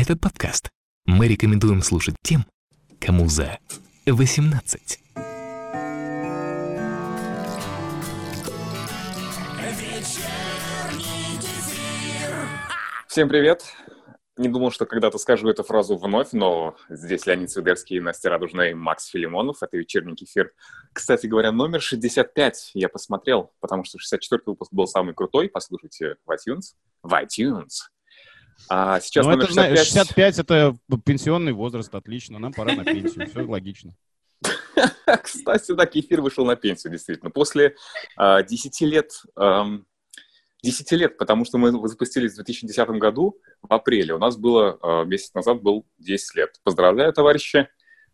Этот подкаст мы рекомендуем слушать тем, кому за 18. Всем привет! Не думал, что когда-то скажу эту фразу вновь, но здесь Леонид Свидерский, Настя Радужная и Макс Филимонов. Это вечерний кефир. Кстати говоря, номер 65 я посмотрел, потому что 64 выпуск был самый крутой. Послушайте в iTunes. В iTunes. А сейчас ну, номер это, 65... 65 — это пенсионный возраст, отлично. Нам пора на пенсию, все логично. Кстати, да, кефир вышел на пенсию, действительно. После э, 10 лет... Э, 10 лет, потому что мы запустились в 2010 году, в апреле. У нас было, э, месяц назад был 10 лет. Поздравляю, товарищи,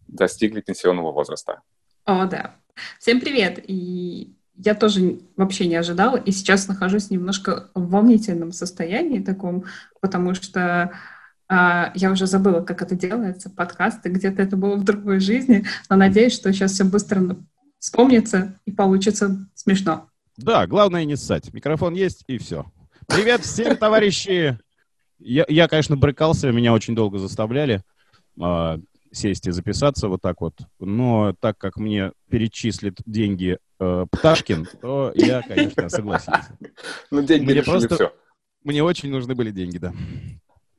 достигли пенсионного возраста. О, да. Всем привет. И я тоже вообще не ожидала, и сейчас нахожусь немножко в волнительном состоянии таком, потому что а, я уже забыла, как это делается, подкасты, где-то это было в другой жизни, но надеюсь, что сейчас все быстро вспомнится и получится смешно. Да, главное не ссать. Микрофон есть, и все. Привет всем, товарищи! Я, я, конечно, брыкался, меня очень долго заставляли э, сесть и записаться вот так вот. Но так как мне перечислит деньги э, Пташкин, то я, конечно, согласился. Ну, деньги мне просто... все. Мне очень нужны были деньги, да.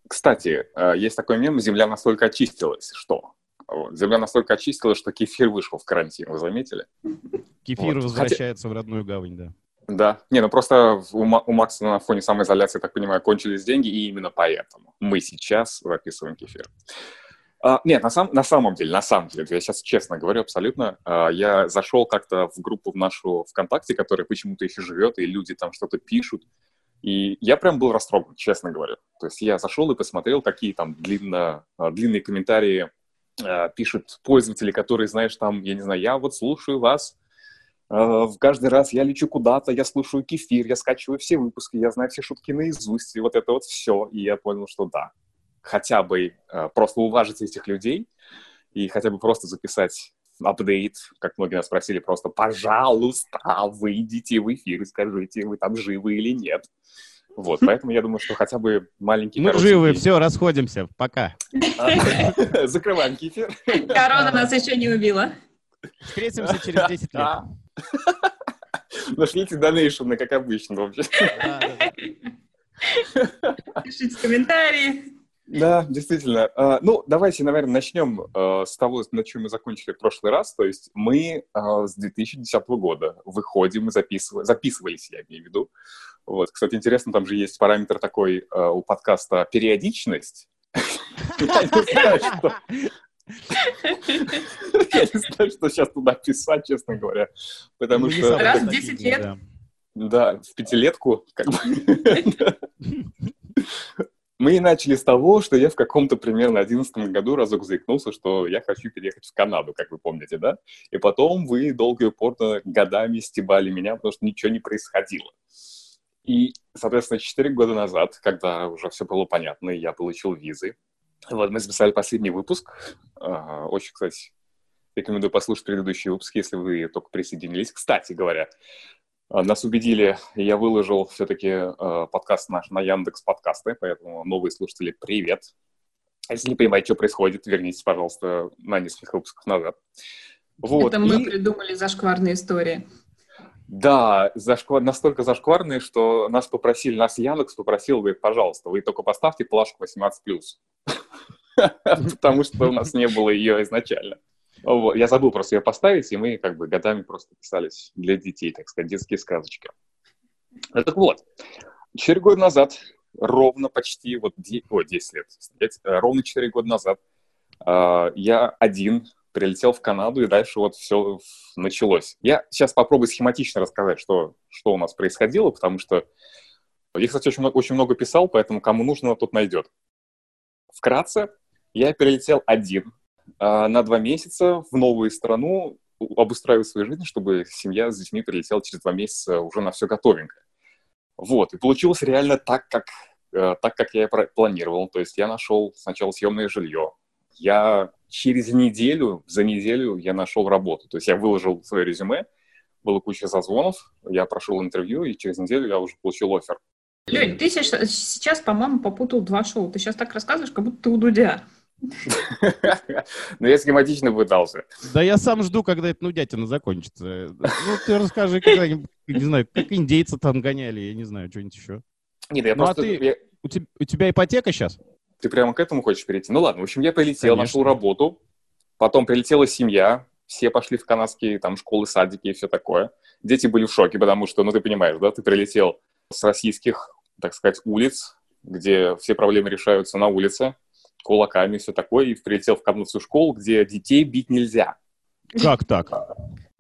Кстати, э, есть такой мем, земля настолько очистилась, что... Земля настолько очистилась, что кефир вышел в карантин, вы заметили? Кефир вот. возвращается Хотя... в родную гавань, да. Да. Не, ну просто у, у Макса на фоне самоизоляции, так понимаю, кончились деньги, и именно поэтому мы сейчас записываем кефир. А, нет, на, сам, на самом деле, на самом деле, я сейчас честно говорю абсолютно, а, я зашел как-то в группу в нашу ВКонтакте, которая почему-то еще живет, и люди там что-то пишут, и я прям был растроган, честно говоря. То есть я зашел и посмотрел, какие там длинно, а, длинные комментарии а, пишут пользователи, которые, знаешь, там, я не знаю, я вот слушаю вас, в каждый раз я лечу куда-то, я слушаю кефир, я скачиваю все выпуски, я знаю все шутки наизусть, и вот это вот все. И я понял, что да, хотя бы э, просто уважить этих людей и хотя бы просто записать апдейт, как многие нас спросили, просто, пожалуйста, выйдите в эфир и скажите, вы там живы или нет. Вот, поэтому я думаю, что хотя бы маленький... Мы живы, все, расходимся, пока. Закрываем кефир. Корона нас еще не убила. Встретимся через 10 лет. Нашлите донейшены, как обычно вообще. Пишите комментарии. Да, действительно. Uh, ну, давайте, наверное, начнем uh, с того, на чем мы закончили в прошлый раз. То есть мы uh, с 2010 года выходим и записываем, записывались, я имею в виду. Вот, кстати, интересно, там же есть параметр такой у подкаста «периодичность». Я не знаю, что... Я не знаю, что сейчас туда писать, честно говоря. Потому ну, что... Раз в 10 лет. Да, в пятилетку, как бы. Мы начали с того, что я в каком-то примерно одиннадцатом году разок заикнулся, что я хочу переехать в Канаду, как вы помните, да? И потом вы долго и упорно годами стебали меня, потому что ничего не происходило. И, соответственно, четыре года назад, когда уже все было понятно, и я получил визы, вот мы записали последний выпуск. А, очень, кстати, рекомендую послушать предыдущий выпуск, если вы только присоединились. Кстати говоря, нас убедили, я выложил все-таки э, подкаст наш на Яндекс подкасты, поэтому новые слушатели, привет. Если не понимаете, что происходит, вернитесь, пожалуйста, на несколько выпусков назад. Вот. Это мы и... придумали зашкварные истории. Да, зашквар... настолько зашкварные, что нас попросили, нас Яндекс попросил, говорит, пожалуйста, вы только поставьте плашку 18+. Потому что у нас не было ее изначально. Вот. Я забыл просто ее поставить, и мы как бы годами просто писались для детей, так сказать, детские сказочки. Так вот, четыре года назад, ровно почти, вот, о, 10 лет, э, ровно четыре года назад, э, я один прилетел в Канаду, и дальше вот все началось. Я сейчас попробую схематично рассказать, что, что у нас происходило, потому что я, кстати, очень много, очень много писал, поэтому кому нужно, тот найдет. Вкратце, я перелетел один на два месяца в новую страну, обустраивать свою жизнь, чтобы семья с детьми прилетела через два месяца уже на все готовенькое. Вот, и получилось реально так, как, э, так, как я планировал. То есть я нашел сначала съемное жилье. Я через неделю, за неделю я нашел работу. То есть я выложил свое резюме, было куча зазвонов, я прошел интервью, и через неделю я уже получил офер. Лень, ты сейчас, по-моему, попутал два шоу. Ты сейчас так рассказываешь, как будто ты у Дудя. Но я схематично пытался. Да я сам жду, когда эта нудятина закончится. Ну, ты расскажи когда-нибудь, не знаю, как индейцы там гоняли, я не знаю, что-нибудь еще. Нет, я Ну, а просто... ты- я- У тебя, у тебя ипотека сейчас? Ты прямо к этому хочешь перейти? Ну ладно, в общем, я прилетел, Конечно. нашел работу, потом прилетела семья, все пошли в канадские там школы, садики и все такое. Дети были в шоке, потому что, ну ты понимаешь, да, ты прилетел с российских, так сказать, улиц, где все проблемы решаются на улице, кулаками и все такое, и прилетел в канадскую школу, где детей бить нельзя. Как так?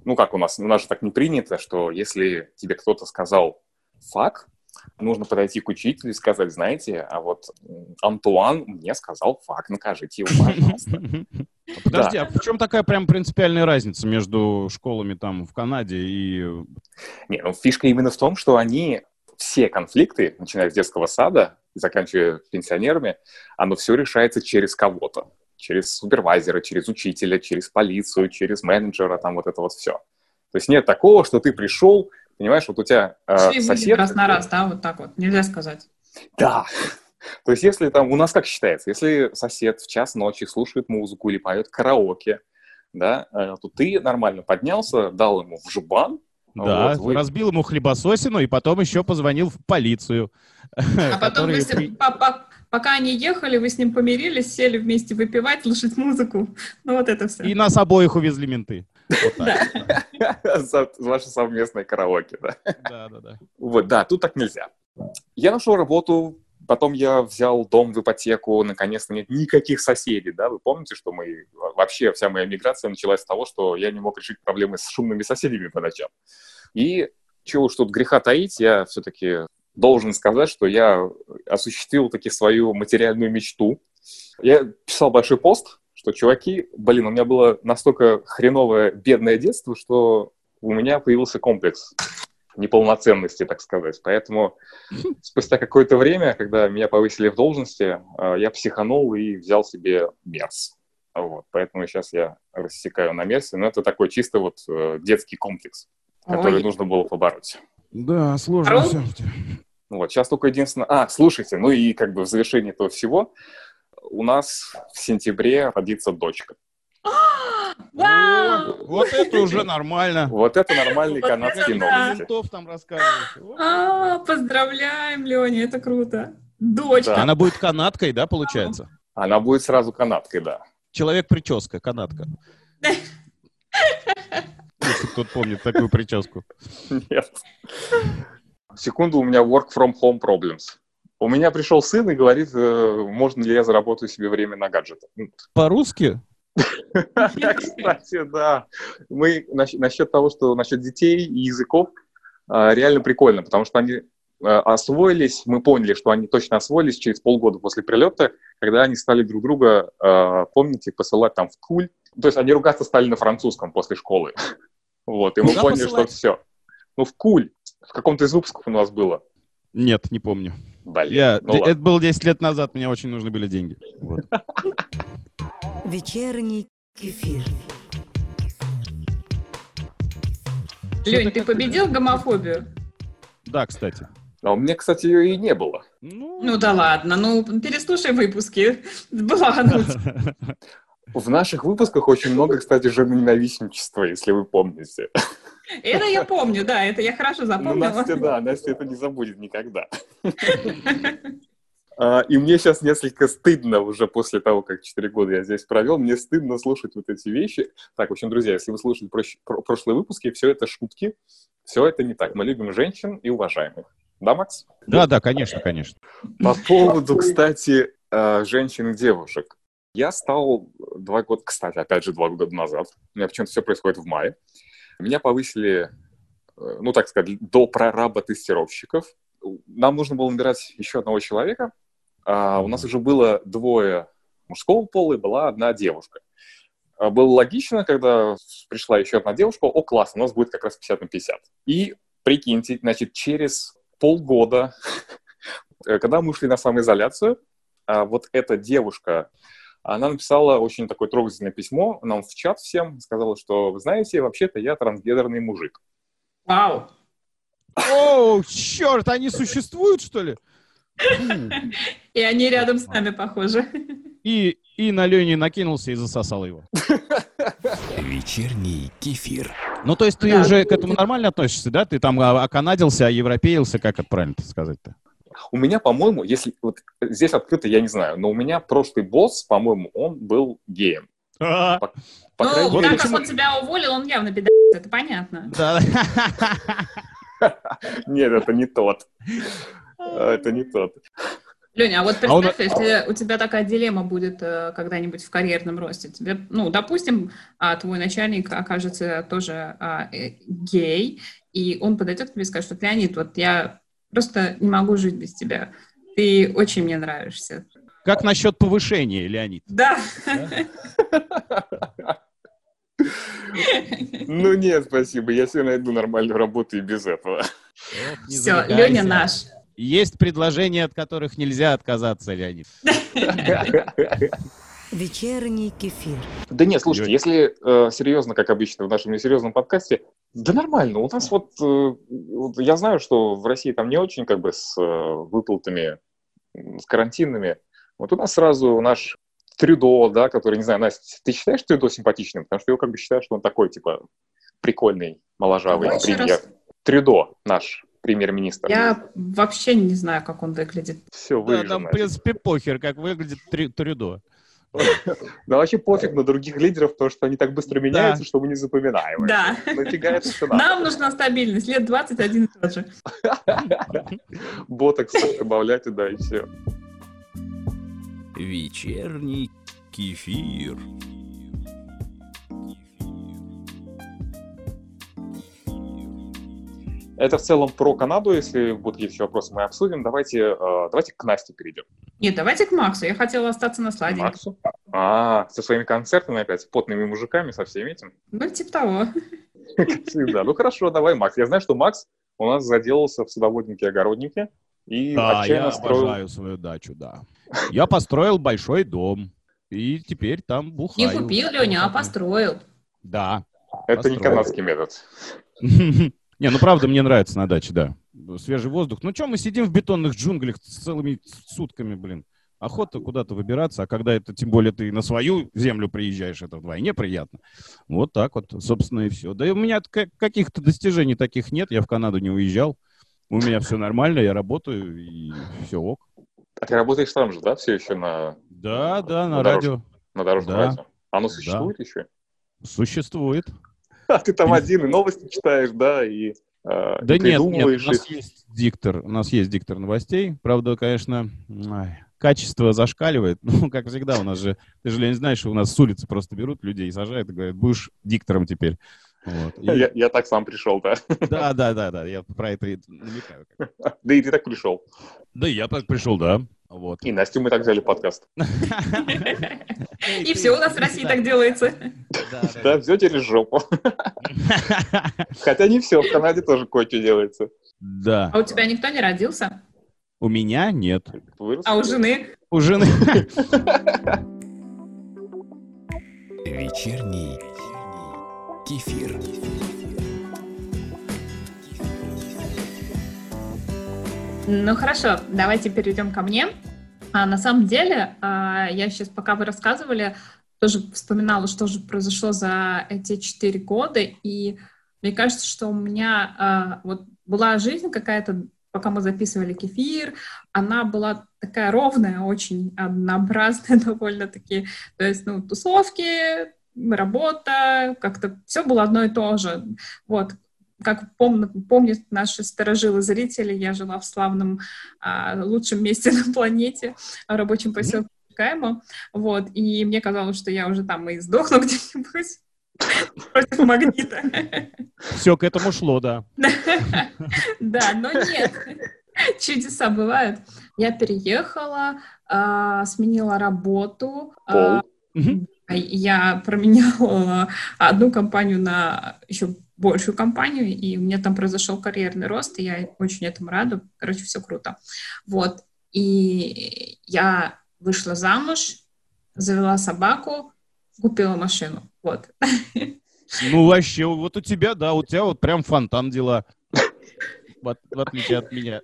Ну как у нас? У нас же так не принято, что если тебе кто-то сказал «фак», нужно подойти к учителю и сказать, знаете, а вот Антуан мне сказал «фак», накажите его, пожалуйста. Подожди, а в чем такая прям принципиальная разница между школами там в Канаде и... Не, ну фишка именно в том, что они все конфликты, начиная с детского сада и заканчивая пенсионерами, оно все решается через кого-то. Через супервайзера, через учителя, через полицию, через менеджера, там вот это вот все. То есть нет такого, что ты пришел, понимаешь, вот у тебя э, Все сосед... раз на раз, да, вот так вот. Нельзя сказать. Да. То есть если там, у нас как считается, если сосед в час ночи слушает музыку или поет караоке, да, э, то ты нормально поднялся, дал ему в жбан, Да, Вот, вы- разбил ему хлебососину и потом еще позвонил в полицию. А потом, вы при- по- по- пока они ехали, вы с ним помирились, сели вместе выпивать, слушать музыку. Ну, вот это все. И нас обоих увезли менты. Вот так. за ваше совместное караоке, да. Да, да, да. Вот, да, тут так нельзя. Я нашел работу, потом я взял дом в ипотеку, наконец-то нет никаких соседей, да, вы помните, что мы, вообще вся моя миграция началась с того, что я не мог решить проблемы с шумными соседями по ночам. И чего уж тут греха таить, я все-таки должен сказать, что я осуществил таки свою материальную мечту. Я писал большой пост, что, чуваки, блин, у меня было настолько хреновое бедное детство, что у меня появился комплекс неполноценности, так сказать. Поэтому спустя какое-то время, когда меня повысили в должности, э, я психанул и взял себе мерс. Вот, поэтому сейчас я рассекаю на мерсе, но это такой чисто вот э, детский комплекс, который Ой. нужно было побороть. Да, сложно все. Вот, сейчас только единственное... А, слушайте, ну и как бы в завершении этого всего у нас в сентябре родится дочка. Вау! Вот это уже нормально. Вот это это да. новости. Там рассказываешь. А, поздравляем, Леня, это круто. Дочка. Она будет канадкой, да, получается? Она будет сразу канадкой, да. Человек-прическа, канадка. Если кто-то помнит такую прическу. Нет. Секунду, у меня work from home problems. У меня пришел сын и говорит, э, можно ли я заработаю себе время на гаджеты. По-русски? Кстати, да. Мы насчет, того, что насчет детей и языков а, реально прикольно, потому что они а, освоились, мы поняли, что они точно освоились через полгода после прилета, когда они стали друг друга, а, помните, посылать там в куль. То есть они ругаться стали на французском после школы. Вот, и мы поняли, что все. Ну, в куль. В каком-то из выпусков у нас было. Нет, не помню. Блин, Я, ну ладно. это было 10 лет назад, мне очень нужны были деньги. Вот. Вечерний кефир. Лень, ты победил гомофобию? Да, кстати. А у меня, кстати, ее и не было. Ну, Ну да ладно, ну переслушай выпуски. Благануть. В наших выпусках очень много, кстати, женоненавистничества, если вы помните. Это я помню, да, это я хорошо Ну, запомнила. Настя, да, Настя это не забудет никогда. А, И мне сейчас несколько стыдно уже после того, как 4 года я здесь провел, мне стыдно слушать вот эти вещи. Так, в общем, друзья, если вы слушали прош- про- прошлые выпуски, все это шутки, все это не так. Мы любим женщин и уважаем их. Да, Макс? Да, да, конечно, конечно. По поводу, кстати, э, женщин и девушек. Я стал два года, кстати, опять же, два года назад. У меня почему-то все происходит в мае. Меня повысили, э, ну, так сказать, до прораба тестировщиков. Нам нужно было набирать еще одного человека. А у нас уже было двое мужского пола и была одна девушка. А Было логично, когда пришла еще одна девушка, о, класс, у нас будет как раз 50 на 50. И прикиньте, значит, через полгода, э, когда мы ушли на самоизоляцию, а, вот эта девушка, она написала очень такое трогательное письмо нам в чат всем, сказала, что, вы знаете, вообще-то я трансгендерный мужик. Вау. О, черт, они существуют, что ли? И они рядом с нами, похоже. И, и на Лене накинулся и засосал его. Вечерний кефир. Ну, то есть ты Да. уже к этому нормально относишься, да? Ты там а, оканадился, а европеился, как это правильно сказать-то? У меня, по-моему, если вот здесь открыто, я не знаю, но у меня прошлый босс, по-моему, он был геем. По ну, крайней вот так мере, как почему- он тебя уволил, он явно беда, это понятно. Да. нет, это не тот. А, Это не тот. Леня, а вот А он- представь, если у тебя такая дилемма будет э, когда-нибудь в карьерном росте, тебе, ну, допустим, а, твой начальник окажется тоже а, э, гей, и он подойдет к тебе и скажет, что Леонид, вот я просто не могу жить без тебя. Ты очень мне нравишься. Как насчет повышения, Леонид? Да. Ну нет, спасибо, я себе найду нормальную работу и без этого. Все. Леня наш. Есть предложения, от которых нельзя отказаться, Леонид. Вечерний кефир. Да нет, слушайте, если э, серьезно, как обычно в нашем несерьезном подкасте, да нормально. У нас вот, э, вот я знаю, что в России там не очень как бы с э, выплатами, с карантинными. Вот у нас сразу наш Трюдо, да, который, не знаю, Настя, ты считаешь Трюдо симпатичным? Потому что я как бы считаю, что он такой, типа, прикольный, моложавый премьер. раз. Трюдо, наш премьер-министр. Я вообще не знаю, как он выглядит. Все, Да, там, в принципе, похер, как выглядит Трю- Трюдо. Да вообще пофиг на других лидеров, потому что они так быстро меняются, что мы не запоминаем. Да. Нафига это все надо? Нам нужна стабильность. Лет 21 и тот же. Ботокс добавлять туда и все. Вечерний кефир. Это в целом про Канаду, если будут какие-то еще вопросы, мы обсудим. Давайте, э, давайте к Насте перейдем. Нет, давайте к Максу. Я хотела остаться на сладеньком. Максу. А, со своими концертами опять, с потными мужиками, со всем этим. Ну, типа того. Всегда. Ну хорошо, давай, Макс. Я знаю, что Макс у нас заделался в садоводнике-огороднике и Да, отчаянно я строил... обожаю свою дачу, да. Я построил большой дом. И теперь там Не бухаю. купил, Леня, а построил. Да. Это не построил. канадский метод. Не, ну правда, мне нравится на даче, да. Свежий воздух. Ну что, мы сидим в бетонных джунглях целыми сутками, блин. Охота куда-то выбираться, а когда это, тем более, ты на свою землю приезжаешь, это вдвойне приятно. Вот так вот, собственно, и все. Да и у меня ка- каких-то достижений таких нет, я в Канаду не уезжал. У меня все нормально, я работаю, и все ок. А ты работаешь там же, да, все еще на, Да, да, на На радио. на дорожном Да. радио? Оно существует еще? Существует. А ты там один и новости читаешь, да, и, э, Да и нет, нет, у нас есть диктор, у нас есть диктор новостей. Правда, конечно, качество зашкаливает. Ну, как всегда, у нас же, ты же, Лень, знаешь, у нас с улицы просто берут людей, сажают и говорят, будешь диктором теперь. Вот. И- Я, я так сам пришел, да. Да, да, да, да, я про это и намекаю. Да и ты так пришел. Да, я так пришел, да. Вот. И Настю мы так взяли подкаст. И все у нас в России так делается. Да, все через жопу. Хотя не все, в Канаде тоже кое-что делается. Да. А у тебя никто не родился? У меня нет. А у жены? У жены. Вечерний кефир. Ну хорошо, давайте перейдем ко мне. А, на самом деле, а, я сейчас, пока вы рассказывали, тоже вспоминала, что же произошло за эти четыре года, и мне кажется, что у меня а, вот была жизнь какая-то, пока мы записывали кефир, она была такая ровная, очень однообразная довольно-таки, то есть, ну, тусовки, работа, как-то все было одно и то же. Вот, как помнят, помнят наши старожилы зрители, я жила в славном а, лучшем месте на планете, рабочем поселке Каймо, вот, и мне казалось, что я уже там и сдохну где-нибудь против магнита. Все к этому шло, да. Да, но нет. Чудеса бывают. Я переехала, а, сменила работу. а. Я променяла одну компанию на еще большую компанию, и у меня там произошел карьерный рост, и я очень этому рада. Короче, все круто. Вот. И я вышла замуж, завела собаку, купила машину. Вот. Ну, вообще, вот у тебя, да, у тебя вот прям фонтан дела. В, в отличие от меня.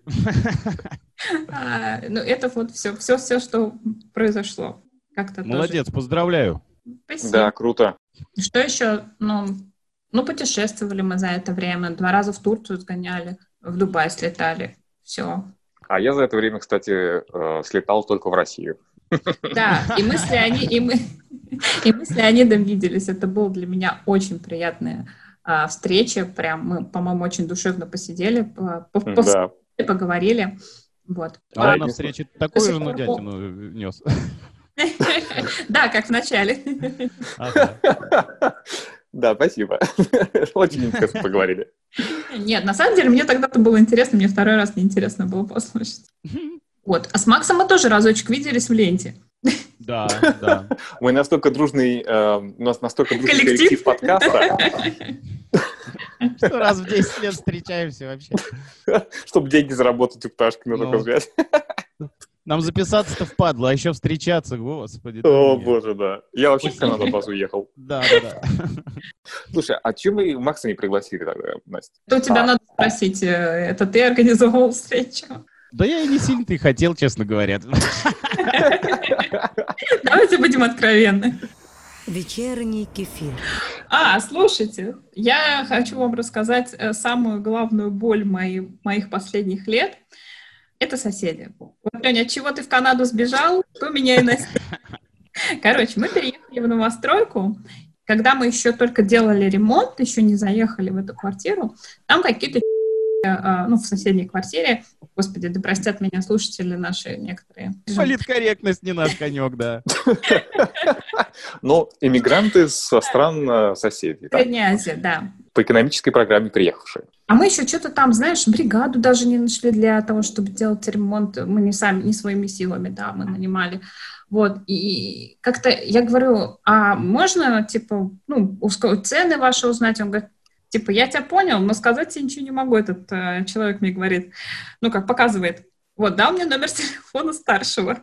А, ну, это вот все, все, все, что произошло. Как-то тоже. Молодец, поздравляю. Спасибо. Да, круто. Что еще? Ну, ну, путешествовали мы за это время. Два раза в Турцию сгоняли, в Дубай слетали. Все. А я за это время, кстати, э, слетал только в Россию. Да, и мы с Леони- и мы, и мы с Леонидом виделись. Это была для меня очень приятная а, встреча. Прям мы, по-моему, очень душевно посидели, по- по- Да. поговорили. Вот. А он на встрече такую же нудятину нес. Да, как в начале. Да, спасибо. Очень интересно поговорили. Нет, на самом деле мне тогда-то было интересно, мне второй раз неинтересно было послушать. Вот. А с Максом мы тоже разочек виделись в ленте. Да, да. Мы настолько дружный, э, у нас настолько дружный Коллектив. коллектив подкаста, Что раз в 10 лет встречаемся вообще. чтобы деньги заработать у Пташки на Ну. только связь. Нам записаться-то впадло, а еще встречаться, господи. О, нет. боже, да. Я вообще в Канаду от вас уехал. Да, да, да. Слушай, а чем вы Макса не пригласили тогда, Настя? То тебя А. надо спросить, э, это ты организовал встречу? Да я и не сильно-то и хотел, честно говоря. Давайте будем откровенны. Вечерний кефир. А, слушайте, я хочу вам рассказать э, самую главную боль мои- моих последних лет. Это соседи. Вот, Леня, от чего ты в Канаду сбежал, то меня и настиг. Короче, мы переехали в новостройку. Когда мы еще только делали ремонт, еще не заехали в эту квартиру, там какие-то ну, в соседней квартире, господи, да простят меня слушатели наши некоторые. Политкорректность не наш конек, да. Ну, иммигранты со стран э, соседей, Средняя Азия, да. по экономической программе приехавшие. А мы еще что-то там, знаешь, бригаду даже не нашли для того, чтобы делать ремонт. Мы не сами, не своими силами, да, мы нанимали. Вот, и как-то я говорю, а можно, типа, ну, цены ваши узнать? Он говорит, типа, я тебя понял, но сказать тебе ничего не могу. Этот э, человек мне говорит, ну, как показывает, вот, дал мне номер телефона старшего.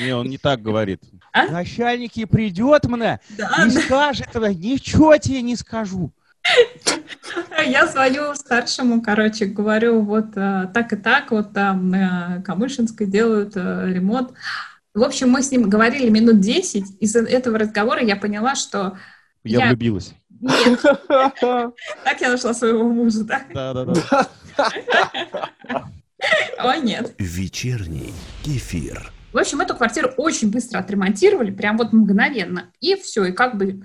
Не, он не так говорит. А? Начальник и придет мне, Да, не скажет, ничего тебе не скажу. Я звоню старшему, короче, говорю, вот э, так и так, вот там на Камышинской делают э, ремонт. В общем, мы с ним говорили минут 10. Из этого разговора я поняла, что Я Я- влюбилась. Нет, так я нашла своего мужа, да? Да, да, да. Ой, нет. Вечерний кефир. В общем, эту квартиру очень быстро отремонтировали, прям вот мгновенно. И все, и как бы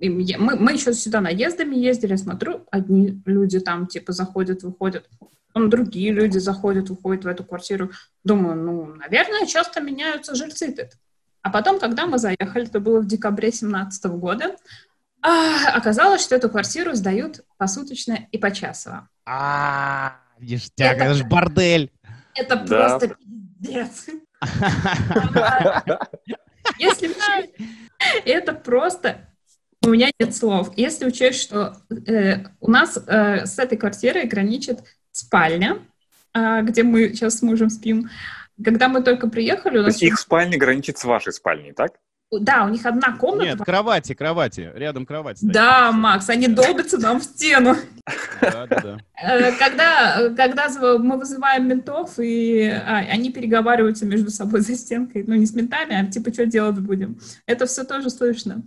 мы, мы еще сюда наездами ездили, смотрю, одни люди там типа заходят, выходят, потом другие люди заходят, выходят в эту квартиру. Думаю, ну, наверное, часто меняются жильцы тут. А потом, когда мы заехали, это было в декабре 17 года, а, оказалось, что эту квартиру сдают посуточно и почасово. А, ништяк, Это- это ж бордель. Это Да. просто пиздец. Если это просто... У меня нет слов. Если учесть, что э, у нас э, с этой квартирой граничит спальня, а, где мы сейчас с мужем спим. Когда мы только приехали, у То нас... есть их спальня граничит с вашей спальней, так? Да, у них одна комната. Нет, кровати, кровати. Рядом кровать стоит. Да, Макс, они долбятся нам в стену. Да, да, да. Э, Когда, когда мы вызываем ментов, и а, они переговариваются между собой за стенкой, ну, не с ментами, а типа, что делать будем. Это все тоже слышно.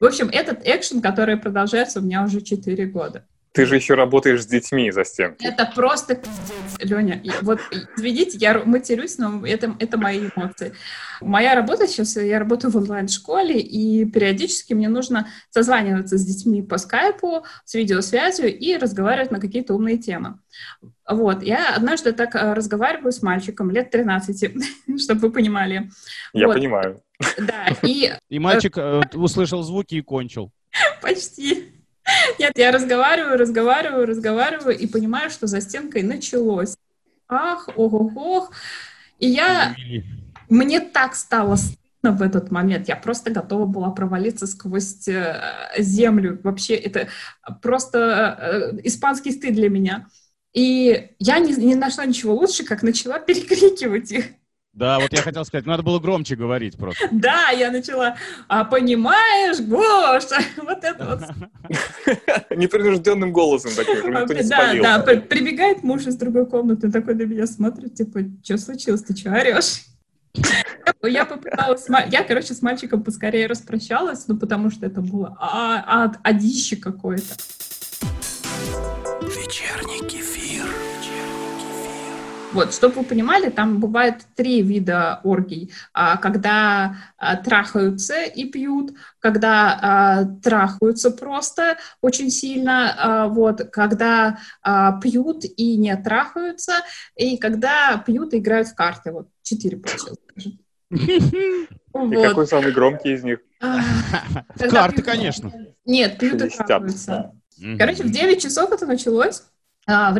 В общем, этот экшен, который продолжается у меня уже 4 года. Ты же еще работаешь с детьми за стенкой. Это просто пиздец, Леня. Вот, видите, я матерюсь, но это, это мои эмоции. Моя работа сейчас, я работаю в онлайн-школе, и периодически мне нужно созваниваться с детьми по скайпу, с видеосвязью и разговаривать на какие-то умные темы. Вот, я однажды так э, разговариваю с мальчиком лет 13, чтобы вы понимали. Я Вот. понимаю. Да, и И мальчик э, услышал звуки и кончил. Почти. Нет, я разговариваю, разговариваю, разговариваю и понимаю, что за стенкой началось. Ах, ох-ох-ох. И я... Мне так стало стыдно в этот момент. Я просто готова была провалиться сквозь э, землю. Вообще, это просто э, испанский стыд для меня. И я не, не нашла ничего лучше, как начала перекрикивать их. Да, вот я хотел сказать, надо было громче говорить просто. Да, я начала, а понимаешь, Гоша, вот это вот. Непринужденным голосом не Да, да, при- прибегает муж из другой комнаты, такой на меня смотрит, типа, что случилось, ты что орешь? Я попыталась, я, короче, с мальчиком поскорее распрощалась, ну, потому что это было а, а, адище какое-то. Вот, чтобы вы понимали, там бывает три вида оргий. А, Когда а, трахаются и пьют, когда а, трахаются просто очень сильно, вот, когда пьют и не трахаются, и когда пьют и играют в карты. Вот, четыре получилось. скажем. И какой самый громкий из них? Карты, конечно. Нет, пьют и трахаются. Короче, в 9 часов это началось. А,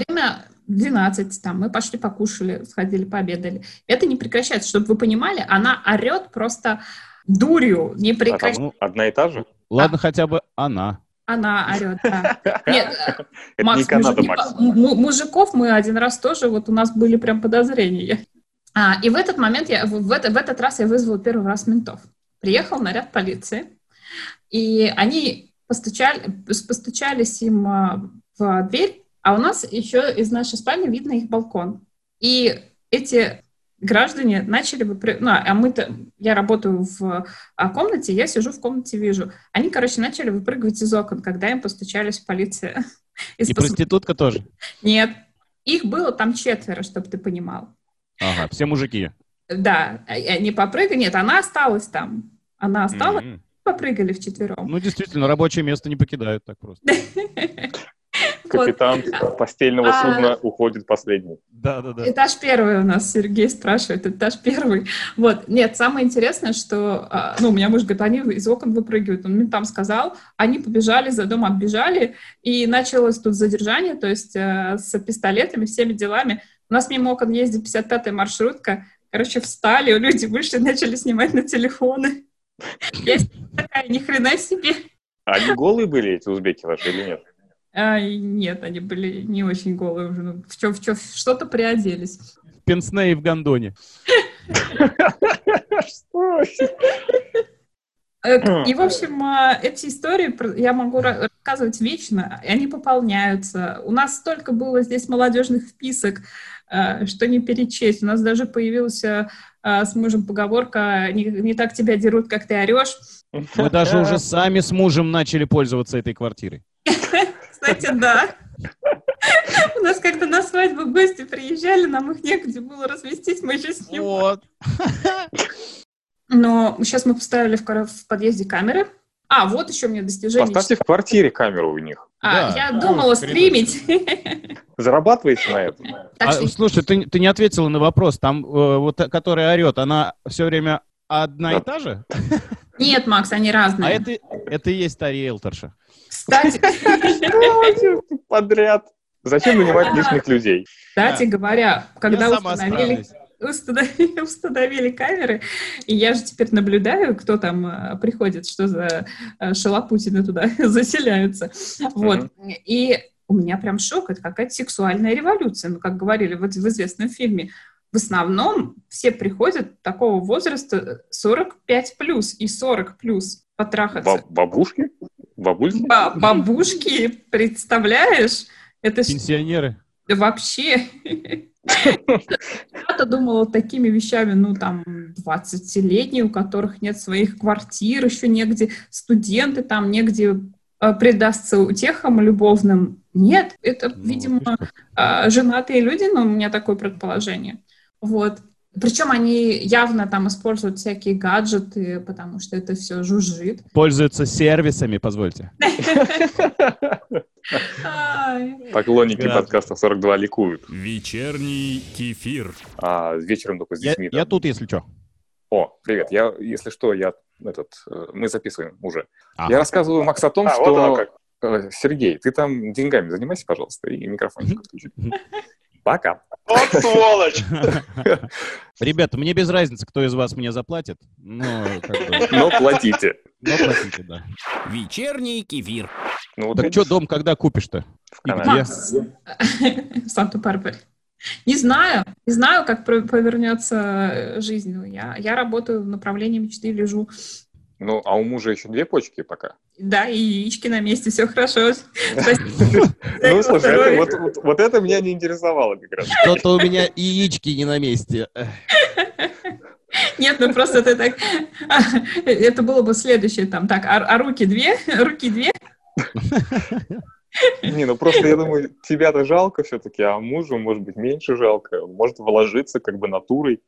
время 12, там, мы пошли покушали, сходили, пообедали. Это не прекращается. Чтобы вы понимали, она орет просто дурью, не А там прекращается. одна и та же? Ладно, хотя бы она. Она орет, да. Нет, Это Макс, не Канада, мужики- Макс. мужиков мы один раз тоже, вот у нас были прям подозрения. А, и в этот момент, я, в, в это- в этот раз я вызвала первый раз ментов. Приехал наряд полиции, и они постучали, постучались им а, в дверь, а у нас еще из нашей спальни видно их балкон. И эти граждане начали выпры- ну, а мы-то, я работаю в а, комнате, я сижу в комнате, вижу. Они, короче, начали выпрыгивать из окон, когда им постучались в полиция. И проститутка тоже. Нет, их было там четверо, чтобы ты понимал. Ага, все мужики. Да, а- они попрыгали, нет, она осталась там. Она осталась, попрыгали вчетвером. Ну, действительно, рабочее место не покидают так просто. Вот. Капитан постельного А. судна уходит последний. Да, да, да. Этаж первый у нас, Сергей спрашивает, этаж первый. Вот, нет, самое интересное, что, а, ну, у меня муж говорит, они из окон выпрыгивают, он ментам сказал, они побежали за дом, оббежали, и началось тут задержание, то есть э, с пистолетами, всеми делами. У нас мимо окон ездит 55-я маршрутка, короче, встали, люди вышли, начали снимать на телефоны. Я такая, ни хрена себе. А Они голые были, эти узбеки ваши, или нет? А, нет, они были не очень голые уже, ну, в чё, в чё, что-то приоделись. В Пенсне и в гондоне. Что? Э, И, в общем, а, эти истории про- я могу ра- рассказывать вечно, и они пополняются. У нас столько было здесь молодежных вписок, э, что не перечесть. У нас даже появилась э, э, с мужем поговорка «не, не так тебя дерут, как ты орешь». Мы даже уже сами с мужем начали пользоваться этой квартирой. Кстати, да. У нас когда на свадьбу гости приезжали, нам их негде было развестись, мы еще с ним. Вот. Но сейчас мы поставили в, подъезде камеры. А, вот еще у меня достижение. Поставьте в квартире камеру у них. А, Да. я Ну, думала стримить. Зарабатываете на этом? А, слушай, ты, ты не ответила на вопрос. Там, э, вот, та, которая орет, она все время одна и та же? Нет, Макс, они А разные. это, это и есть та риэлторша. Кстати, Подряд. Зачем нанимать лишних людей? кстати говоря, когда установили, установили, установили камеры, и я же теперь наблюдаю, кто там э, приходит, что за э, шалопутины туда заселяются. Вот. И у меня прям шок, это какая-то сексуальная революция, ну, как говорили вот в известном фильме. В основном все приходят такого возраста 45 плюс и 40 плюс потрахаться. Ба- Бабушки? Бабульки? Ба- бабушки, представляешь? Это Пенсионеры. вообще... Я-то думала такими вещами, ну, там, 20-летние, у которых нет своих квартир, еще негде, студенты там, негде э, предастся утехам любовным. Нет, это, Ну, видимо, э, женатые люди, но у меня такое предположение. Вот. Причем они явно там используют всякие гаджеты, потому что это все жужжит. Пользуются сервисами, позвольте. Поклонники подкаста 42 ликуют. Вечерний кефир. А вечером только с Я, детьми. я тут, если что. О, привет. Я, если что, я этот, э, мы записываем уже. Ага. Я рассказываю, Макс, о том, А, что... э, Сергей, ты там деньгами занимайся, пожалуйста, и микрофончик отключи. Пока. Вот сволочь! Ребята, мне без разницы, кто из вас мне заплатит. Ну, как бы, Но платите. но платите, да. Вечерний кефир. Ну, вот Так видишь, что, дом когда купишь-то? в Канаде. В Санта-Барбаре. Не знаю, не знаю, как повернется жизнь. Ну, Я, я работаю в направлении мечты, лежу. Ну, а у мужа еще две почки пока. Да, и яички на месте, все хорошо. Ну, слушай, это- вот, это меня не интересовало как раз. Что-то у меня яички не на месте. Нет, ну просто ты так... Это было бы следующее там. Так, а, а руки две? Руки две? Не, ну просто я думаю, тебя-то жалко все-таки, а мужу, может быть, меньше жалко. Может вложиться как бы натурой.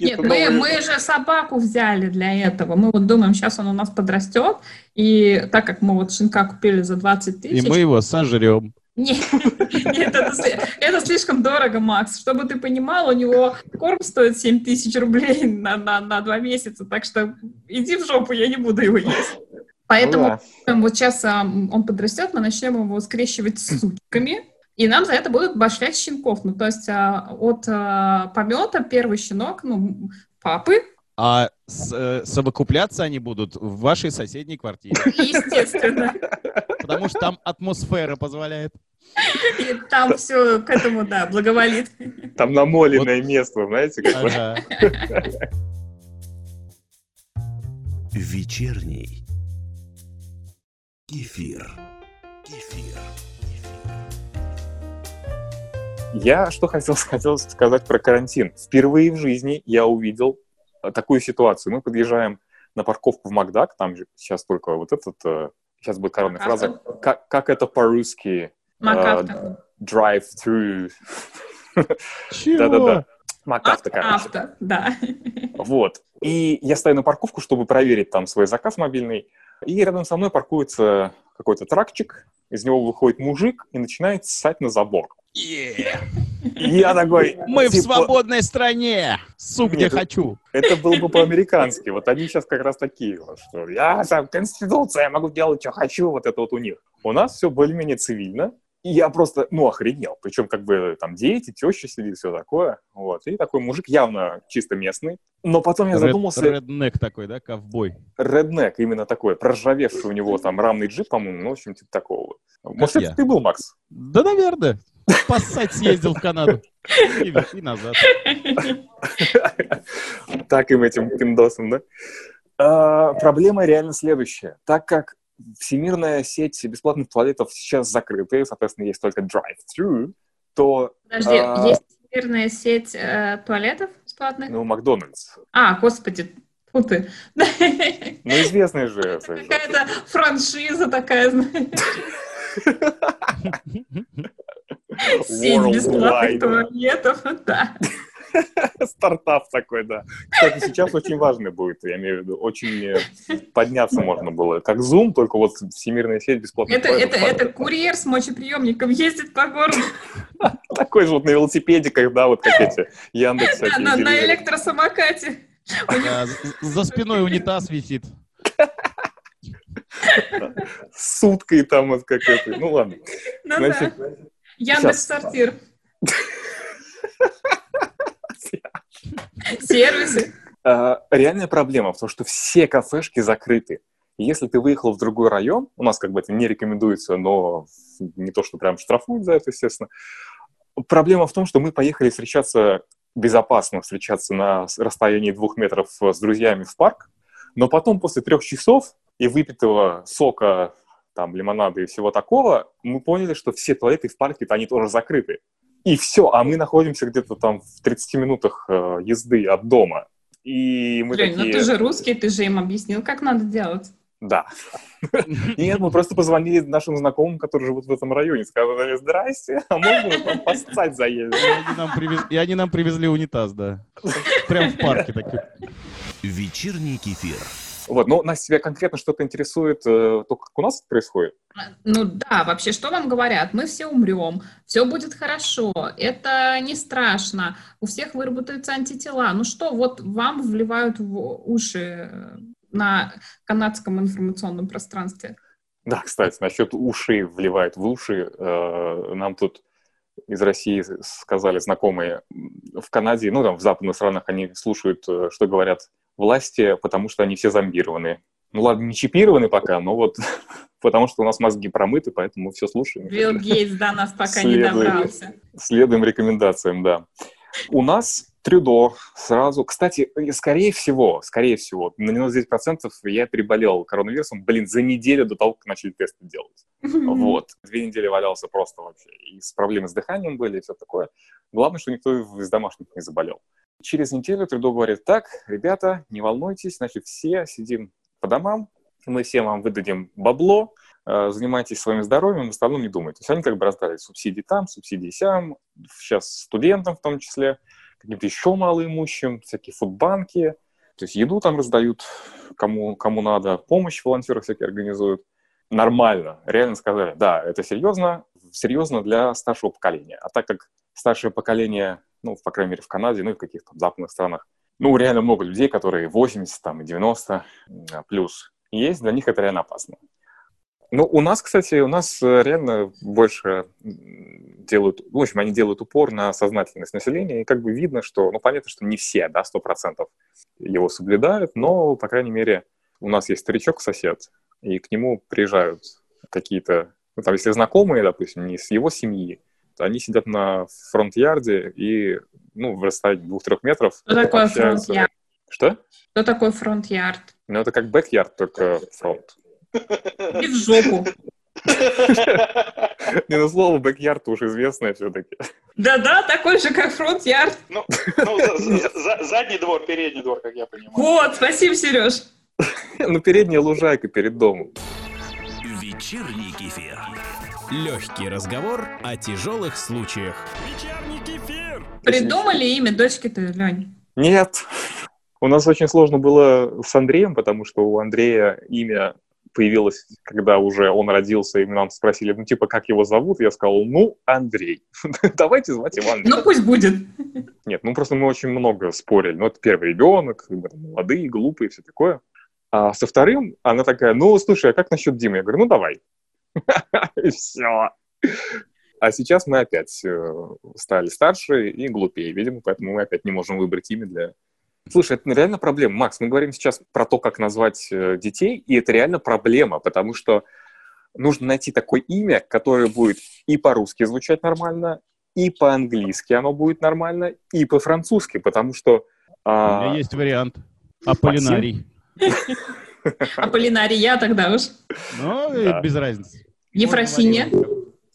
Нет, мы, мы же собаку взяли для этого. Мы вот думаем, сейчас он у нас подрастет, и так как мы вот щенка купили за 20 И тысяч... мы его сожрем. Нет, нет, это, это слишком дорого, Макс. Чтобы ты понимал, у него корм стоит 7 тысяч рублей на, на, на два месяца, так что иди в жопу, я не буду его есть. Поэтому Ну да. вот сейчас а, он подрастет, мы начнем его скрещивать с сутками, и нам за это будут башлять щенков. Ну, то есть а, от а, помета первый щенок, ну, папы, А с- э, совокупляться они будут в вашей соседней квартире. естественно. Потому что там атмосфера позволяет. И там все к этому, да, благоволит. Там намоленное место, знаете, как. Ага. Вечерний кефир. Кефир. Я что хотел, хотел сказать про карантин. Впервые в жизни я увидел э, такую ситуацию. Мы подъезжаем на парковку в Макдак, там же сейчас только вот этот, э, сейчас будет коронная фраза, как, как это по-русски? Макавто. Drive-through. Чего? Да-да-да. Макавто, короче. Авто, да. Вот. И я стою на парковку, чтобы проверить там свой заказ мобильный. И рядом со мной паркуется какой-то тракчик, из него выходит мужик и начинает ссать на забор. Я такой... Мы в типа, свободной стране! Суп, где хочу. Это было бы по-американски. Вот они сейчас как раз такие, что я сам конституция, я могу делать, что хочу, вот это вот у них. У нас все более-менее цивильно. И я просто, ну, охренел. Причем, как бы, там, дети, теща сидит, все такое. Вот. И такой мужик явно чисто местный. Но потом я задумался... Реднек такой, да, ковбой. Реднек именно такой, проржавевший у него там рамный джип, по-моему, ну, в общем, типа такого. Может, я. это ты был, Макс? Да, наверное. Поссать съездил в Канаду. И, и назад. Таким этим пиндосом, да? А, Проблема реально следующая. Так как всемирная сеть бесплатных туалетов сейчас закрыта, и, соответственно, есть только drive-thru, то, Подожди, А. есть всемирная сеть э, туалетов бесплатных? ну, Макдональдс. А, господи, фу ты. Ну, известный же. это. Какая-то франшиза такая, знаешь. Сеть бесплатных да. туалетов, да. Стартап такой, да. Кстати, сейчас очень важно будет, я имею в виду, очень э, подняться можно было. Как Zoom, только вот всемирная сеть бесплатных Это, это, это курьер с мочеприемником ездит по городу Такой же вот на велосипеде, когда вот как эти Яндекс на, всякие на делили. электросамокате. Да, За спиной унитаз висит. с уткой там вот как это. Ну ладно. Ну Значит, да. Яндекс. Сортир. Сервисы. а, реальная проблема в том, что все кафешки закрыты. Если ты выехал в другой район, у нас как бы это не рекомендуется, но не то, что прям штрафуют за это, естественно. Проблема в том, что мы поехали встречаться безопасно, встречаться на расстоянии двух метров с друзьями в парк, но потом после трех часов и выпитого сока, там, лимонада и всего такого, мы поняли, что все туалеты в парке, они тоже закрыты. И все, а мы находимся где-то там в 30 минутах э, езды от дома. И мы Блин, ну такие... ты же русский, ты же им объяснил, как надо делать. Да. Нет, мы просто позвонили нашим знакомым, которые живут в этом районе, сказали, здрасте, а можно к вам поссать заедем? И они нам привез- И они нам привезли унитаз, да. Прям в парке такой. Вечерний кефир. Вот, но нас тебя конкретно что-то интересует, э, то, как у нас это происходит? Ну да, вообще, что вам говорят? Мы все умрем, все будет хорошо, это не страшно, у всех выработаются антитела. Ну что, вот вам вливают в уши э, на канадском информационном пространстве. Да, кстати, насчет ушей вливает в уши. э, Нам тут из России сказали знакомые в Канаде, ну там в западных странах они слушают, э, что говорят власти, потому что они все зомбированы. Ну ладно, не чипированы пока, но вот потому что у нас мозги промыты, поэтому все слушаем. Билл Гейтс до нас пока не добрался. Следуем рекомендациям, да. У нас Трюдо сразу... Кстати, э, скорее всего, скорее всего, на 99% я переболел коронавирусом, блин, за неделю до того, как начали тесты делать. Вот. Две недели валялся просто вообще. И с проблемой с дыханием были, и все такое. Главное, что никто из домашних не заболел. Через неделю Трюдо говорит, так, ребята, не волнуйтесь, значит, все сидим по домам, мы всем вам выдадим бабло, э, занимайтесь своим здоровьем, в остальном не думайте. То есть они как бы раздали субсидии там, субсидии сям, сейчас студентам в том числе, каким-то еще малоимущим, всякие фудбанки, то есть еду там раздают, кому, кому надо, помощь волонтеры всякие организуют. Нормально, реально сказали, да, это серьезно, серьезно для старшего поколения. А так как старшее поколение, ну, по крайней мере, в Канаде, ну и в каких-то западных странах, ну, реально много людей, которые 80 там, и 90 а, плюс есть, для них это реально опасно. Ну, у нас, кстати, у нас э, реально больше делают, в общем, они делают упор на сознательность населения, и как бы видно, что, ну, понятно, что не все, да, сто процентов его соблюдают, но, по крайней мере, у нас есть старичок-сосед, и к нему приезжают какие-то, ну, там, если знакомые, допустим, не с его семьи, они сидят на front yard е и, ну, в расстоянии двух-трех метров Что такое общаются. front yard? Что? Что такое front yard? Ну, это как backyard, только фронт. И в жопу. Не, ну, слово backyard уж известное все-таки. Да-да, такой же, как front yard. Ну, ну, за- за- за- задний двор, передний двор, как я понимаю. Вот, спасибо, Сереж. Ну, передняя лужайка перед домом. Вечерний кефир. Легкий разговор о тяжелых случаях. Придумали имя дочки-то, Лень? Нет. У нас очень сложно было с Андреем, потому что у Андрея имя появилось, когда уже он родился, и нам спросили, ну, типа, как его зовут? Я сказал, ну, Андрей. Давайте звать его Андрей. Ну, пусть будет. Нет, ну, просто мы очень много спорили. Ну, это первый ребенок, мы там молодые, глупые, все такое. А со вторым она такая, ну, слушай, а как насчет Димы? Я говорю, ну, давай. И все. А сейчас мы опять э, стали старше и глупее, видимо, поэтому мы опять не можем выбрать имя для... Слушай, это реально проблема. Макс, мы говорим сейчас про то, как назвать э, детей, и это реально проблема, потому что нужно найти такое имя, которое будет и по-русски звучать нормально, и по-английски оно будет нормально, и по-французски, потому что... У а, меня есть вариант. Аполлинарий. А Полинарий я тогда уж. Ну, Да. без разницы. Ефросинья.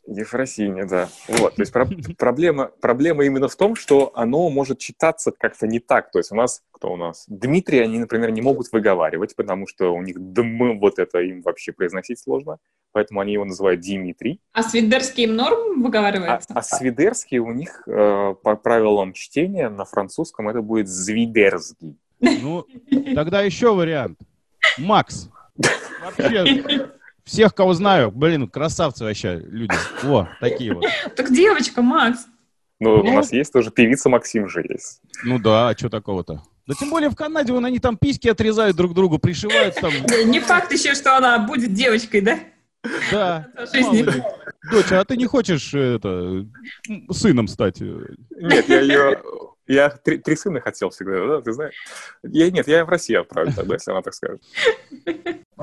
Ефросинья, да. Вот, то есть про- проблема, проблема именно в том, что оно может читаться как-то не так. То есть у нас, кто у нас? Дмитрий, они, например, не могут выговаривать, потому что у них дм, вот это им вообще произносить сложно. Поэтому они его называют Димитрий. А свидерский им норм А, выговаривается? а свидерский у них э, по правилам чтения на французском это будет звидерский. Ну, тогда еще вариант. Макс. Вообще, всех, кого знаю, блин, красавцы вообще люди. О, такие вот. Так девочка, Макс. Ну, Ну. у нас есть тоже певица Максим же есть. Ну да, а что такого-то? Да тем более в Канаде, вон они там письки отрезают друг другу, пришивают там. Не факт еще, что она будет девочкой, да? Да. До жизни. мало ли. Дочь, а ты не хочешь э, это, сыном стать? Нет, я ее... Я три, три сына хотел всегда, да, ты знаешь? Я, нет, я в Россию отправлю тогда, если она так скажет.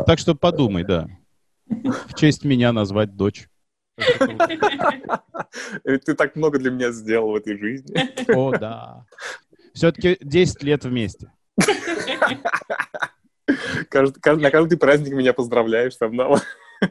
Так что подумай, да. В честь меня назвать дочь. Ты так много для меня сделал в этой жизни. О, да. Все-таки 10 лет вместе. Каждый- каждый- на каждый праздник меня поздравляешь, там, да,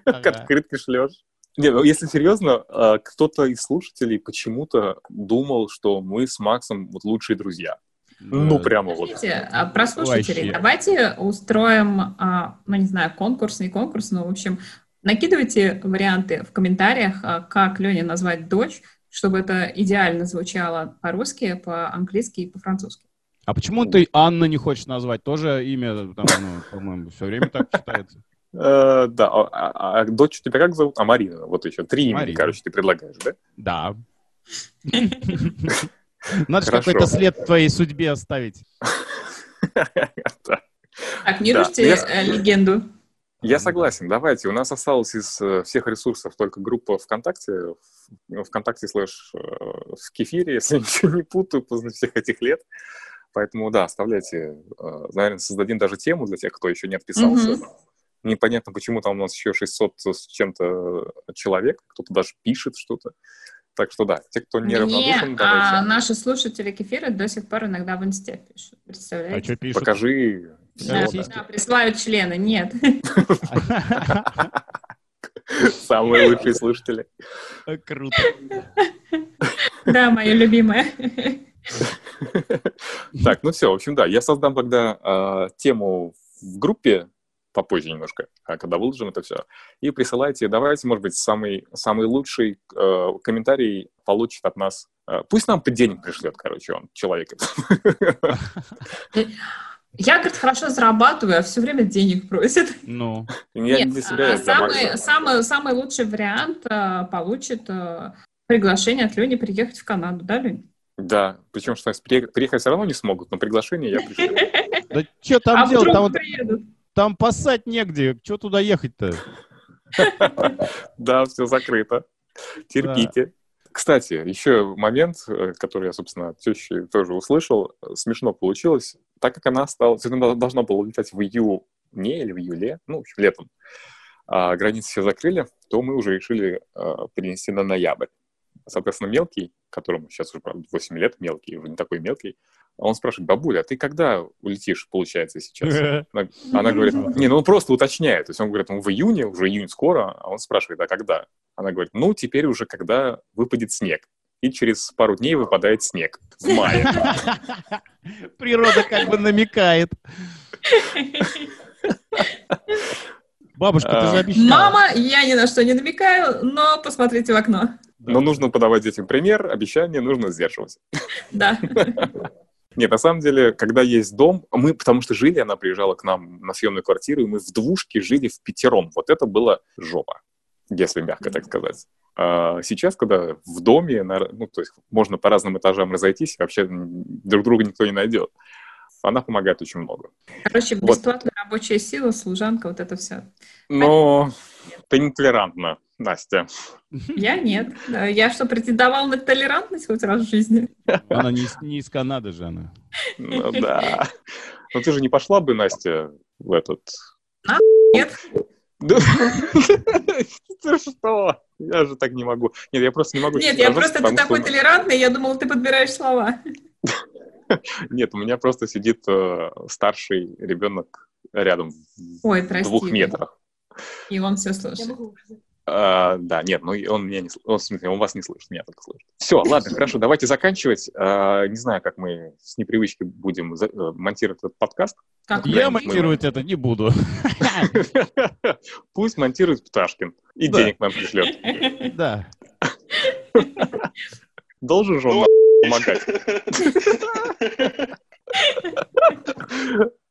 Ага. открытки шлешь. Не, ну если серьезно, а, кто-то из слушателей почему-то думал, что мы с Максом вот лучшие друзья. Ну, прямо вот. Смотрите, а, про слушателей. Вообще. Давайте устроим, а, ну, не знаю, конкурс, не конкурс, но, в общем, накидывайте варианты в комментариях, как Лене назвать дочь, чтобы это идеально звучало по-русски, по-английски и по-французски. А почему ты Анна не хочешь назвать? Тоже имя, там, ну, по-моему, все время так читается. Э, Да, а- а а дочь тебя как зовут? А Марина, вот еще. Три имени, Марина. короче, ты предлагаешь, да? Да. Надо какой-то след в твоей судьбе оставить. Так, не Да, рушьте я- э, легенду. Я согласен, давайте. У нас осталось из э, всех ресурсов только группа ВКонтакте, ВКонтакте слэш в кефире, если ничего не путаю, после всех этих лет. Поэтому, да, оставляйте. Наверное, создадим даже тему для тех, кто еще не отписался. Непонятно, почему там у нас еще 600 с чем-то человек. Кто-то даже пишет что-то. Так что да, те, кто не Мне, равнодушен, а, давайте. наши слушатели кефира до сих пор иногда в инсте пишут. А Представляете? что пишут? Покажи. Да, сиськи? да, присылают члены. Нет. да. Самые лучшие слушатели. Круто. Да, моя любимая. Так, ну все, в общем, да, я создам тогда э, тему в группе попозже немножко, а когда выложим это все. И присылайте, давайте, может быть, самый, самый лучший э, комментарий получит от нас. Э, пусть нам денег пришлет, короче, он, человек. Я, говорит, хорошо зарабатываю, а все время денег просит. Ну, Я Нет, не для себя, а, самый, самый, самый лучший вариант а, получит а, приглашение от Лени приехать в Канаду, да, Лень? Да, причем, что приехать, приехать все равно не смогут, но приглашение я пришлю. да что там а делать? вдруг Там? Там пасать негде. Что туда ехать-то? Да, все закрыто. Терпите. Кстати, еще момент, э, который я, собственно, от тещи тоже услышал, смешно получилось. Так как она стала, она должна была улетать в июне или в июле, ну, в общем, летом, а границы все закрыли, то мы уже решили э, перенести на ноябрь. Соответственно, мелкий, которому сейчас уже, правда, 8 лет, мелкий, уже не такой мелкий, он спрашивает, бабуля, а ты когда улетишь, получается, сейчас? Она, она говорит, не, ну он просто уточняет. То есть он говорит, он в июне, уже июнь скоро, а он спрашивает, а когда? Она говорит, ну теперь уже когда выпадет снег. И через пару дней выпадает снег. В мае. Природа как бы намекает. Бабушка, ты же А. обещала. Мама, я ни на что не намекаю, но посмотрите в окно. Но нужно подавать детям пример, обещание нужно сдерживать. Да. Нет, на самом деле, когда есть дом, мы, потому что жили, она приезжала к нам на съемную квартиру, и мы в двушке жили в пятером. Вот это было жопа, если мягко так сказать. А сейчас, когда в доме, ну, то есть можно по разным этажам разойтись, вообще друг друга никто не найдет. Она помогает очень много. Короче, Вот. бесплатная рабочая сила, служанка, вот это все. Но ты нетолерантна, Настя. Я нет. Я что, претендовала на толерантность хоть раз в жизни? Она не, из- не из Канады же она. Ну да. Но ты же не пошла бы, Настя, в этот... Нет. Да. Ты что? Я же так не могу. Нет, я просто не могу. Нет, я просто, ты такой толерантный, я думала, ты подбираешь слова. Нет, у меня просто сидит э, старший ребенок рядом в двух метрах. И он все слышит. А, да, нет, ну и он меня не слышит. Он, в смысле, он вас не слышит, меня только слышит. Все, ладно, хорошо, давайте заканчивать. А, не знаю, как мы с непривычки будем за- э, монтировать этот подкаст. Как Я мы- монтировать это не буду. Пусть монтирует Пташкин и Да. денег нам пришлет. Да. Должен же он нам помогать.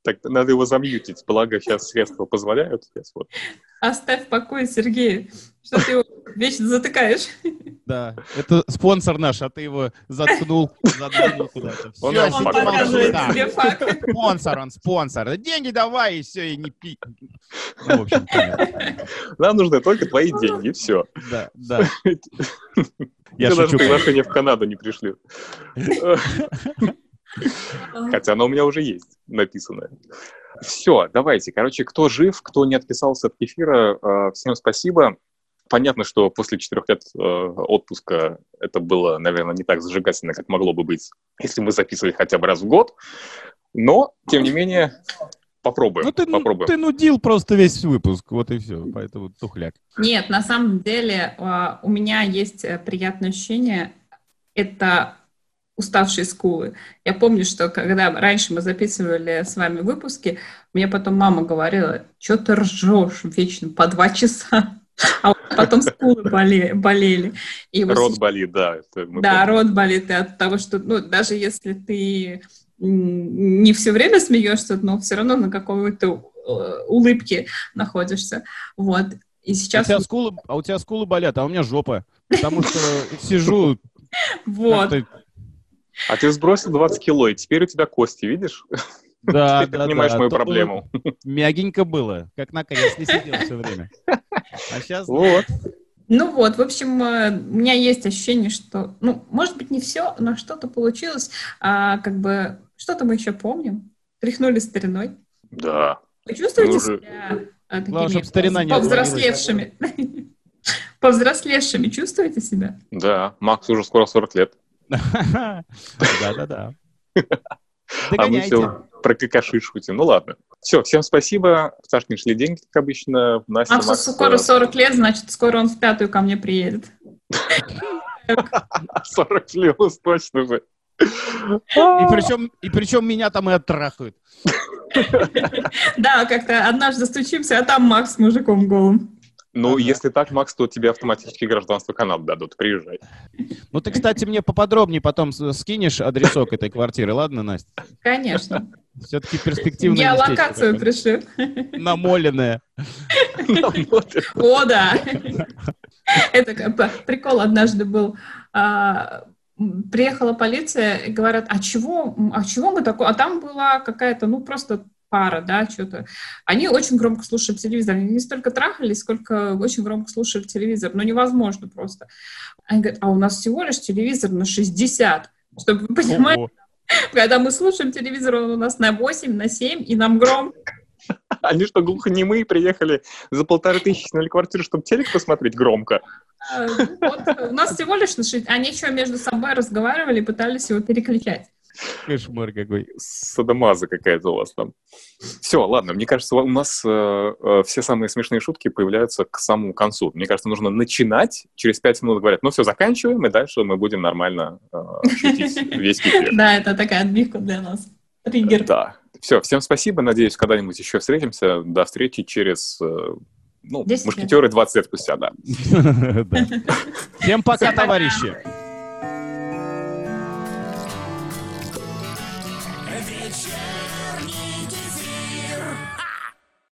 Так, надо его замьютить. Благо, сейчас средства позволяют. Сейчас вот. Оставь в покое Сергея. Что ты его вечно затыкаешь? Да. Это спонсор наш, а ты его заткнул, задвинул куда-то. Он сиди, Он показывает. да. тебе факт. Спонсор он, спонсор. Деньги давай, и все, и не пи. Ну, в общем, понятно. Нам нужны только твои деньги, и все. Да, да. Я даже шучу. приглашение в Канаду не пришли. Хотя оно у меня уже есть написанное. Все, давайте. Короче, кто жив, кто не отписался от кефира, э, всем спасибо. Понятно, что после четырех лет э, отпуска это было, наверное, не так зажигательно, как могло бы быть, если мы записывали хотя бы раз в год. Но, тем не менее, попробуем. Ну, ты, попробуем. ты нудил просто весь выпуск, вот и все. Поэтому тухляк. Нет, на самом деле а, у меня есть э, приятное ощущение. Это уставшие скулы. Я помню, что когда раньше мы записывали с вами выпуски, мне потом мама говорила, что ты ржешь вечно по два часа. А потом скулы боле- болели. И вот Рот сейчас- болит, да. это мы Да, помним. рот болит и от того, что, ну, даже если ты не все время смеешься, но все равно на какой-то э, улыбке находишься. Вот. И У сейчас тебя скулы, а у тебя скулы болят, а у меня жопа. Потому что сижу вот. А ты сбросил 20 кило, и теперь у тебя кости, видишь? Да, Теперь ты да, понимаешь да. мою То было проблему. Мягенько было, как на кресле сидел все время. А сейчас... Вот. Ну вот, в общем, э, у меня есть ощущение, что, ну, может быть, не все, но что-то получилось. А, как бы что-то мы еще помним. Тряхнули стариной. Да. Вы чувствуете Ну себя а, такими Главное, старина не повзрослевшими? Повзрослевшими чувствуете себя? Да, Макс уже скоро 40 лет. Да-да-да. А мы все про какаши шутим. Ну ладно. Все, всем спасибо. Сашкин шли деньги, как обычно. Настя, Максу Макс, скоро э, 40 лет, значит, скоро он в пятую ко мне приедет. 40 плюс, точно же. И причем, и причем меня там и оттрахают. Да, как-то однажды стучимся, а там Макс с мужиком голым. Ну, Ага. если так, Макс, то тебе автоматически гражданство Канады дадут. Приезжай. Ну ты, кстати, мне поподробнее потом скинешь адресок этой квартиры, ладно, Настя? Конечно. Все-таки перспективная Я локацию пришлю. Намоленная. О, да. Это прикол однажды был. А, Приехала полиция и говорят, а чего, а чего мы такое? А там была какая-то, ну, просто пара, да, что-то. Они очень громко слушали телевизор. Они не столько трахались, сколько очень громко слушали телевизор. Ну, невозможно просто. Они говорят, а у нас всего лишь телевизор на 60. Чтобы вы понимали, Ого. когда мы слушаем телевизор, он у нас на 8, на 7, и нам громко. Они что, глухонемые приехали за полторы тысячи сняли квартиру, чтобы телек посмотреть громко? А, Вот, у нас всего лишь Они еще между собой разговаривали, пытались его переключать. Кошмар какой. Садомаза какая-то у вас там. Все, ладно, мне кажется, у нас э, э, все самые смешные шутки появляются к самому концу. Мне кажется, нужно начинать, через пять минут говорят, ну все, заканчиваем, и дальше мы будем нормально э, шутить весь эфир. Да, это такая отбивка для нас. Триггер. Да. Все, всем спасибо. Надеюсь, когда-нибудь еще встретимся. До встречи через э, ну, 10 лет. мушкетеры 20 лет спустя, да. Всем пока. товарищи.